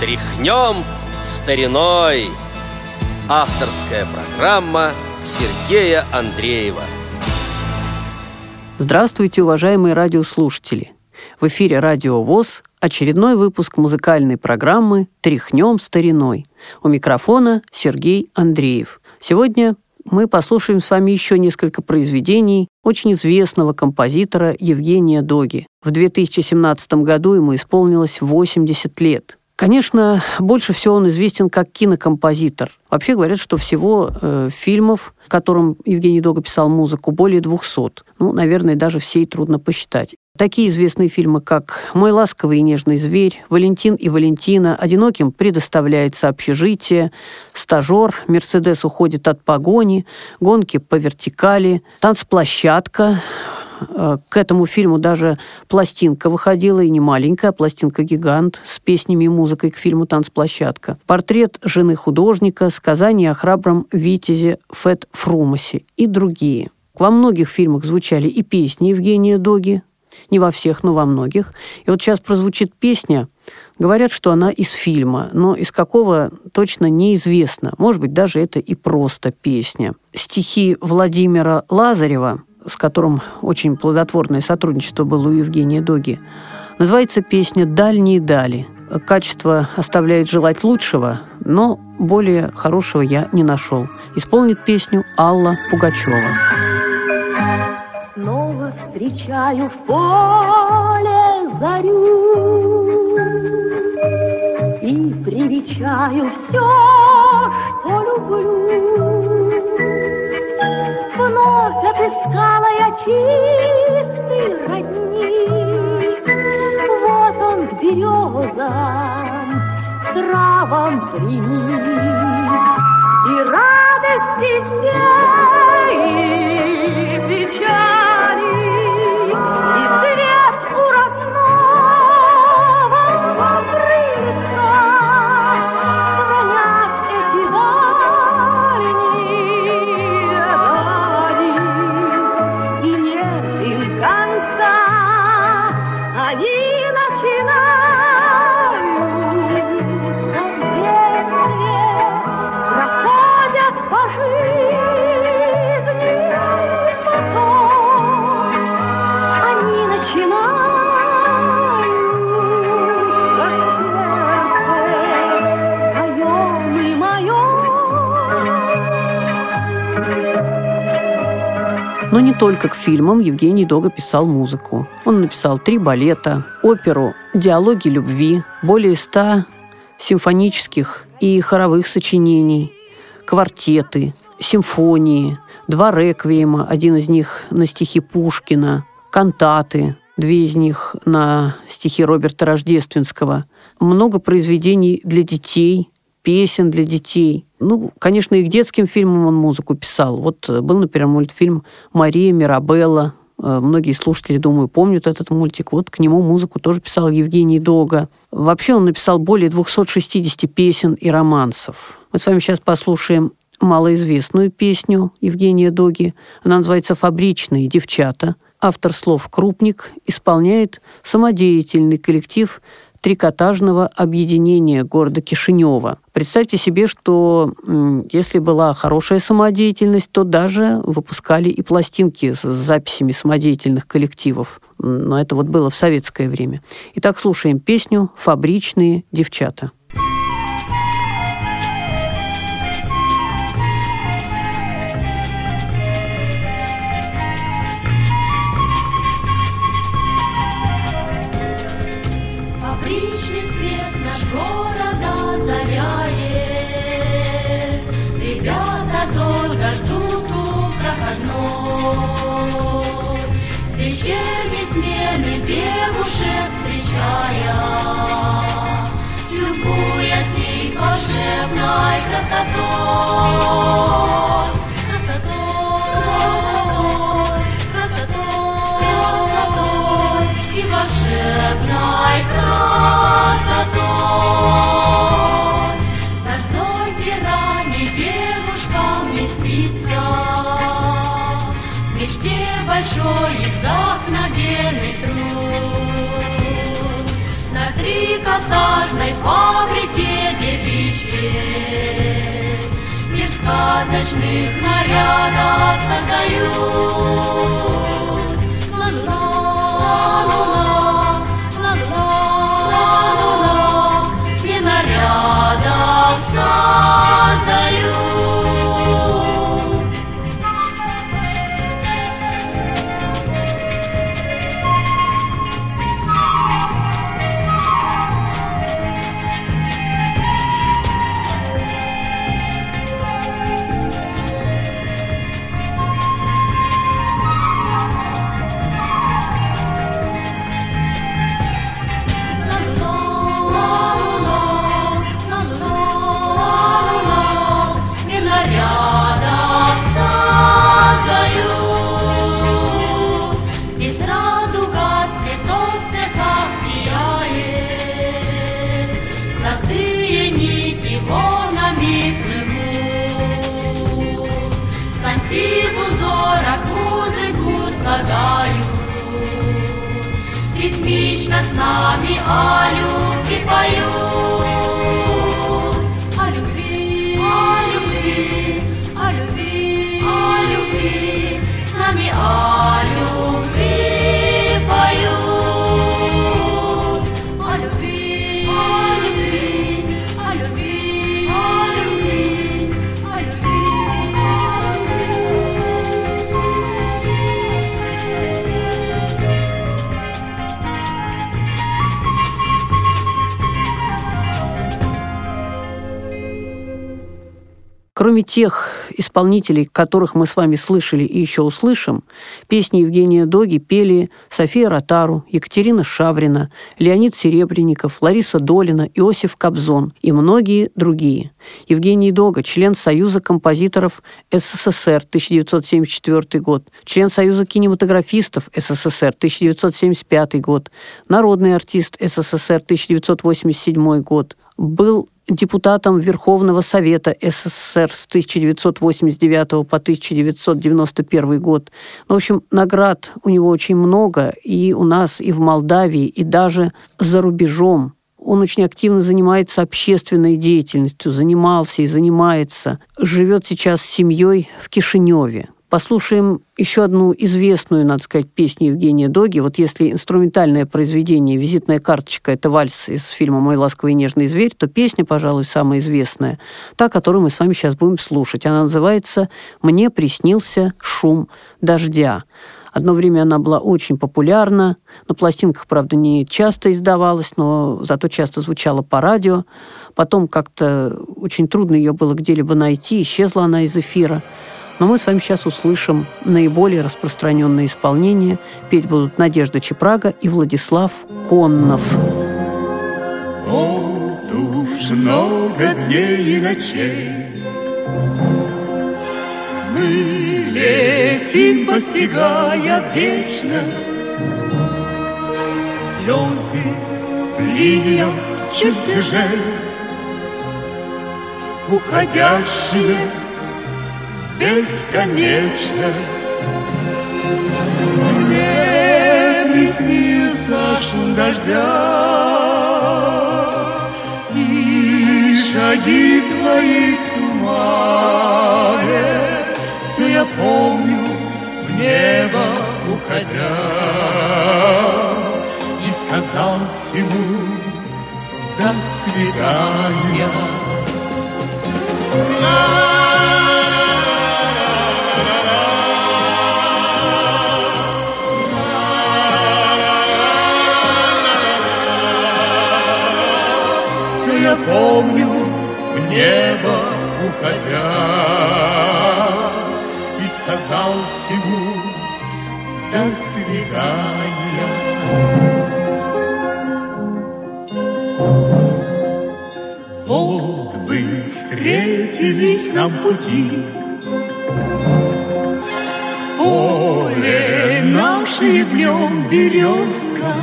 Тряхнем стариной Авторская программа Сергея Андреева Здравствуйте, уважаемые радиослушатели! В эфире «Радио ВОЗ» очередной выпуск музыкальной программы «Тряхнем стариной». У микрофона Сергей Андреев. Сегодня мы послушаем с вами еще несколько произведений очень известного композитора Евгения Доги. В 2017 году ему исполнилось 80 лет. Конечно, больше всего он известен как кинокомпозитор. Вообще говорят, что всего э, фильмов, которым Евгений Дога писал музыку, более 200. Ну, наверное, даже всей трудно посчитать. Такие известные фильмы, как «Мой ласковый и нежный зверь», «Валентин и Валентина», «Одиноким предоставляется общежитие», «Стажер», «Мерседес уходит от погони», «Гонки по вертикали», «Танцплощадка», к этому фильму даже пластинка выходила, и не маленькая, а пластинка «Гигант» с песнями и музыкой к фильму «Танцплощадка». Портрет жены художника, сказание о храбром витязе Фет Фрумасе и другие. Во многих фильмах звучали и песни Евгения Доги, не во всех, но во многих. И вот сейчас прозвучит песня, говорят, что она из фильма, но из какого точно неизвестно. Может быть, даже это и просто песня. Стихи Владимира Лазарева с которым очень плодотворное сотрудничество было у Евгения Доги, называется песня «Дальние дали». Качество оставляет желать лучшего, но более хорошего я не нашел. Исполнит песню Алла Пугачева. Снова встречаю в поле зарю И привечаю все, травам приник, и радости все, Но не только к фильмам Евгений Дога писал музыку. Он написал три балета, оперу «Диалоги любви», более ста симфонических и хоровых сочинений, квартеты, симфонии, два реквиема, один из них на стихи Пушкина, кантаты, две из них на стихи Роберта Рождественского, много произведений для детей, песен для детей – ну, конечно, и к детским фильмам он музыку писал. Вот э, был, например, мультфильм «Мария Мирабелла». Э, многие слушатели, думаю, помнят этот мультик. Вот к нему музыку тоже писал Евгений Дога. Вообще он написал более 260 песен и романсов. Мы с вами сейчас послушаем малоизвестную песню Евгения Доги. Она называется «Фабричные девчата». Автор слов «Крупник» исполняет самодеятельный коллектив трикотажного объединения города Кишинева. Представьте себе, что если была хорошая самодеятельность, то даже выпускали и пластинки с записями самодеятельных коллективов. Но это вот было в советское время. Итак, слушаем песню «Фабричные девчата». Красотой. Красотой, красотой, и волшебной красотой. Сказочных нарядах создают. Ла-ла, ла-ла, ла-ла, ла-ла, и нарядов создают. Слагают. Ритмично с нами о любви поют. О любви, о любви, о любви, с нами о любви Кроме тех исполнителей, которых мы с вами слышали и еще услышим, песни Евгения Доги пели София Ротару, Екатерина Шаврина, Леонид Серебренников, Лариса Долина, Иосиф Кобзон и многие другие. Евгений Дога – член Союза композиторов СССР 1974 год, член Союза кинематографистов СССР 1975 год, народный артист СССР 1987 год, был депутатом Верховного Совета СССР с 1989 по 1991 год. Ну, в общем, наград у него очень много и у нас, и в Молдавии, и даже за рубежом. Он очень активно занимается общественной деятельностью, занимался и занимается. Живет сейчас с семьей в Кишиневе. Послушаем еще одну известную, надо сказать, песню Евгения Доги. Вот если инструментальное произведение, визитная карточка – это вальс из фильма «Мой ласковый и нежный зверь», то песня, пожалуй, самая известная, та, которую мы с вами сейчас будем слушать. Она называется «Мне приснился шум дождя». Одно время она была очень популярна. На пластинках, правда, не часто издавалась, но зато часто звучала по радио. Потом как-то очень трудно ее было где-либо найти, исчезла она из эфира. Но мы с вами сейчас услышим наиболее распространенное исполнение. Петь будут Надежда Чепрага и Владислав Коннов. Вот уж много дней и ночей Мы летим, постигая вечность Звезды линиям чертежей Уходящие бесконечность. Мне приснился шум дождя И шаги твои в тумане. Все я помню, в небо уходя. И сказал всему до свидания помню, в небо уходя И сказал всему до свидания Вот бы встретились нам пути. Поле наше в нем березка.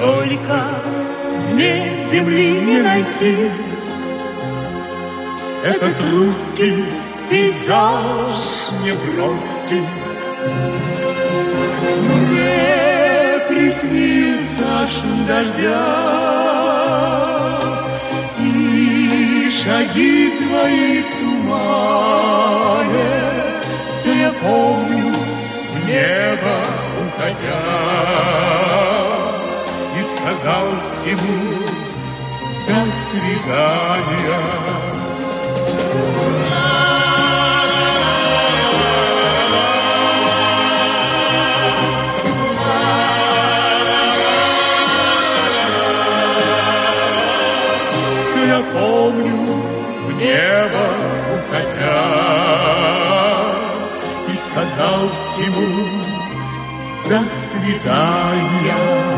Только мне земли не найти. Этот русский пейзаж неброский Мне приснился шум дождя И шаги твои тумане, Все я помню, в небо уходя, сказал всему до свидания. Я помню, в небо уходя, И сказал всему до свидания.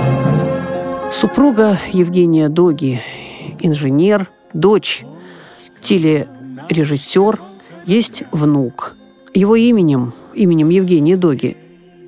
Супруга Евгения Доги – инженер, дочь – телережиссер, есть внук. Его именем, именем Евгения Доги,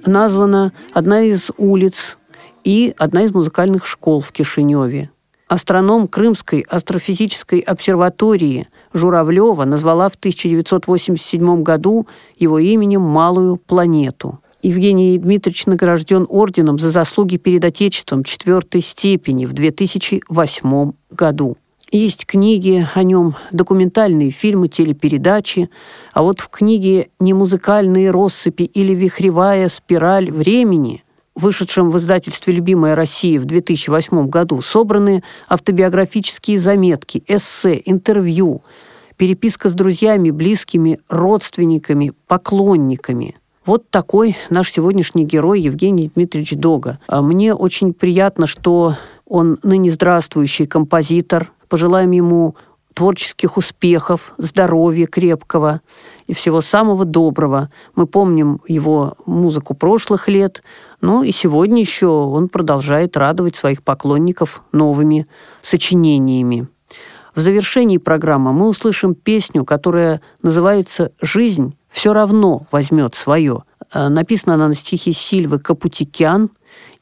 названа одна из улиц и одна из музыкальных школ в Кишиневе. Астроном Крымской астрофизической обсерватории Журавлева назвала в 1987 году его именем «Малую планету». Евгений Дмитриевич награжден орденом за заслуги перед Отечеством четвертой степени в 2008 году. Есть книги о нем, документальные фильмы, телепередачи, а вот в книге «Немузыкальные россыпи» или «Вихревая спираль времени», вышедшем в издательстве «Любимая Россия» в 2008 году, собраны автобиографические заметки, эссе, интервью, переписка с друзьями, близкими, родственниками, поклонниками – вот такой наш сегодняшний герой Евгений Дмитриевич Дога. А Мне очень приятно, что он ныне здравствующий композитор. Пожелаем ему творческих успехов, здоровья крепкого и всего самого доброго. Мы помним его музыку прошлых лет, но и сегодня еще он продолжает радовать своих поклонников новыми сочинениями. В завершении программы мы услышим песню, которая называется «Жизнь все равно возьмет свое». Э, Написана она на стихи Сильвы Капутикян,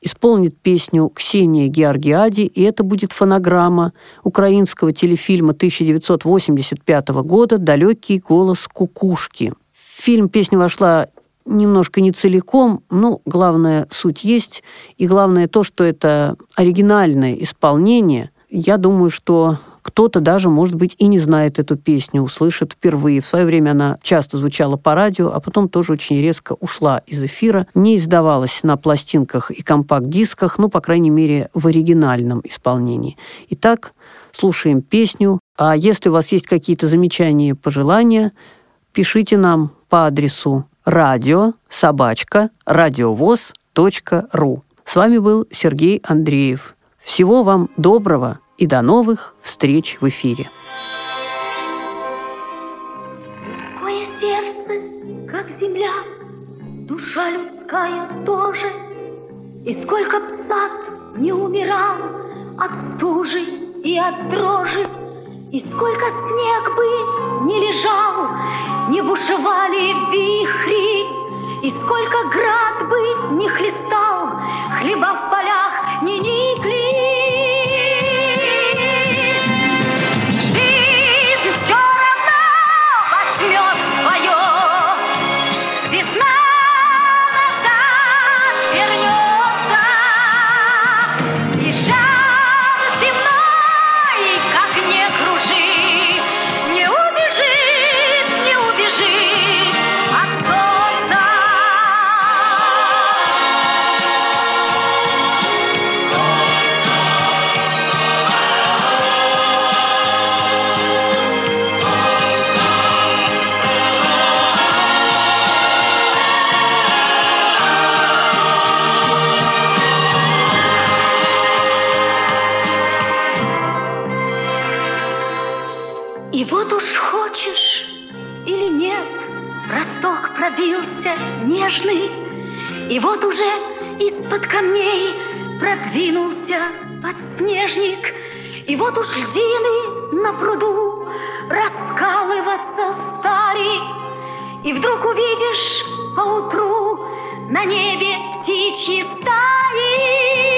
исполнит песню Ксения Георгиади, и это будет фонограмма украинского телефильма 1985 года «Далекий голос кукушки». В фильм песня вошла немножко не целиком, но главная суть есть, и главное то, что это оригинальное исполнение. Я думаю, что кто-то даже, может быть, и не знает эту песню, услышит впервые. В свое время она часто звучала по радио, а потом тоже очень резко ушла из эфира. Не издавалась на пластинках и компакт-дисках, ну, по крайней мере, в оригинальном исполнении. Итак, слушаем песню. А если у вас есть какие-то замечания, пожелания, пишите нам по адресу радио собачка радиовоз.ру. С вами был Сергей Андреев. Всего вам доброго и до новых встреч в эфире. Людское сердце, как земля, душа людская тоже. И сколько б сад не умирал от стужи и от дрожи, И сколько снег бы не лежал, не бушевали вихри, И сколько град бы не хлестал, хлеба продвинулся подснежник, И вот уж льдины на пруду раскалываться стали, И вдруг увидишь поутру на небе птичьи стаи.